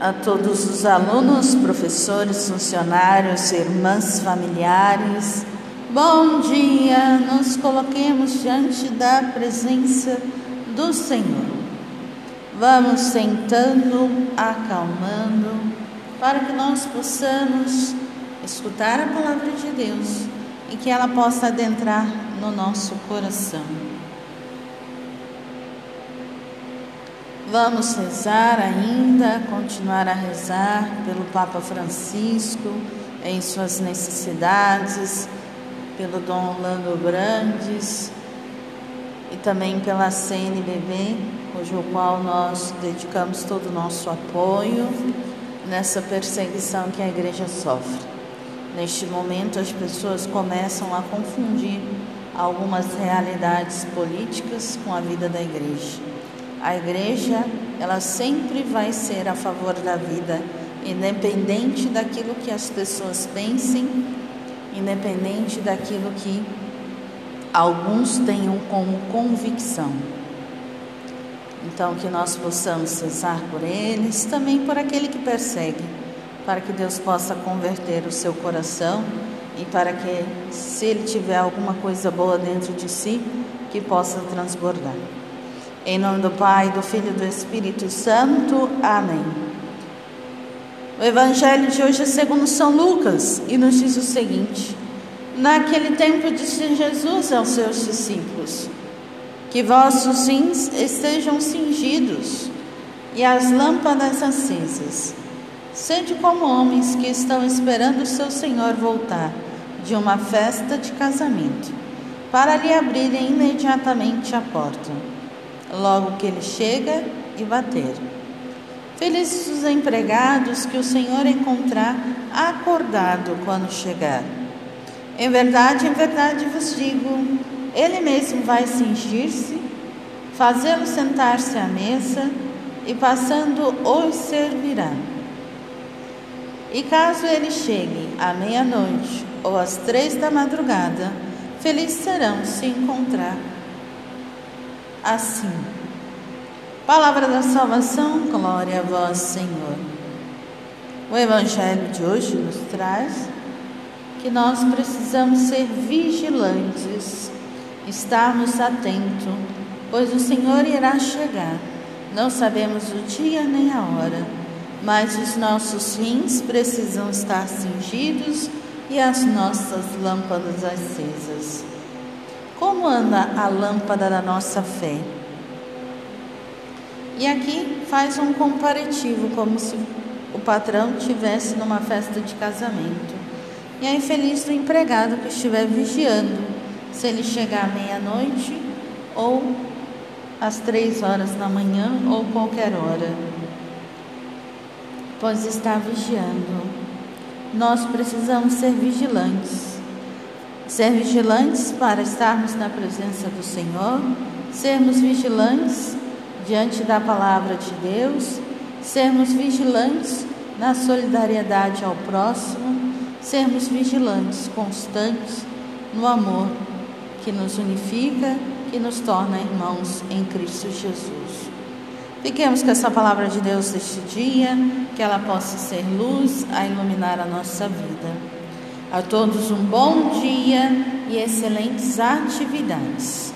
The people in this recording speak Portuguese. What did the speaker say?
a todos os alunos, professores, funcionários, irmãs, familiares. Bom dia! Nos coloquemos diante da presença do Senhor. Vamos sentando, acalmando, para que nós possamos escutar a palavra de Deus e que ela possa adentrar no nosso coração. Vamos rezar ainda, continuar a rezar pelo Papa Francisco em suas necessidades, pelo Dom Orlando Brandes e também pela CNBB, cujo qual nós dedicamos todo o nosso apoio nessa perseguição que a igreja sofre. Neste momento, as pessoas começam a confundir algumas realidades políticas com a vida da igreja. A igreja, ela sempre vai ser a favor da vida, independente daquilo que as pessoas pensem, independente daquilo que alguns tenham como convicção. Então, que nós possamos cessar por eles, também por aquele que persegue, para que Deus possa converter o seu coração e para que, se ele tiver alguma coisa boa dentro de si, que possa transbordar. Em nome do Pai, do Filho e do Espírito Santo. Amém. O Evangelho de hoje é segundo São Lucas e nos diz o seguinte: Naquele tempo disse Jesus aos seus discípulos: Que vossos rins estejam cingidos e as lâmpadas acesas. Sede como homens que estão esperando o seu Senhor voltar de uma festa de casamento, para lhe abrirem imediatamente a porta logo que ele chega e bater. Felizes os empregados que o Senhor encontrar acordado quando chegar. Em verdade, em verdade vos digo, ele mesmo vai cingir-se, fazê-lo sentar-se à mesa e passando os servirá. E caso ele chegue à meia-noite ou às três da madrugada, felizes serão se encontrar assim. Palavra da salvação, glória a vós, Senhor. O Evangelho de hoje nos traz que nós precisamos ser vigilantes, estarmos atentos, pois o Senhor irá chegar. Não sabemos o dia nem a hora, mas os nossos rins precisam estar cingidos e as nossas lâmpadas acesas. Como anda a lâmpada da nossa fé? E aqui faz um comparativo, como se o patrão tivesse numa festa de casamento. E aí feliz do empregado que estiver vigiando, se ele chegar à meia-noite ou às três horas da manhã ou qualquer hora, pois está vigiando. Nós precisamos ser vigilantes ser vigilantes para estarmos na presença do Senhor, sermos vigilantes diante da palavra de Deus, sermos vigilantes na solidariedade ao próximo, sermos vigilantes, constantes no amor que nos unifica, que nos torna irmãos em Cristo Jesus. Fiquemos com essa palavra de Deus deste dia, que ela possa ser luz a iluminar a nossa vida. A todos um bom dia e excelentes atividades.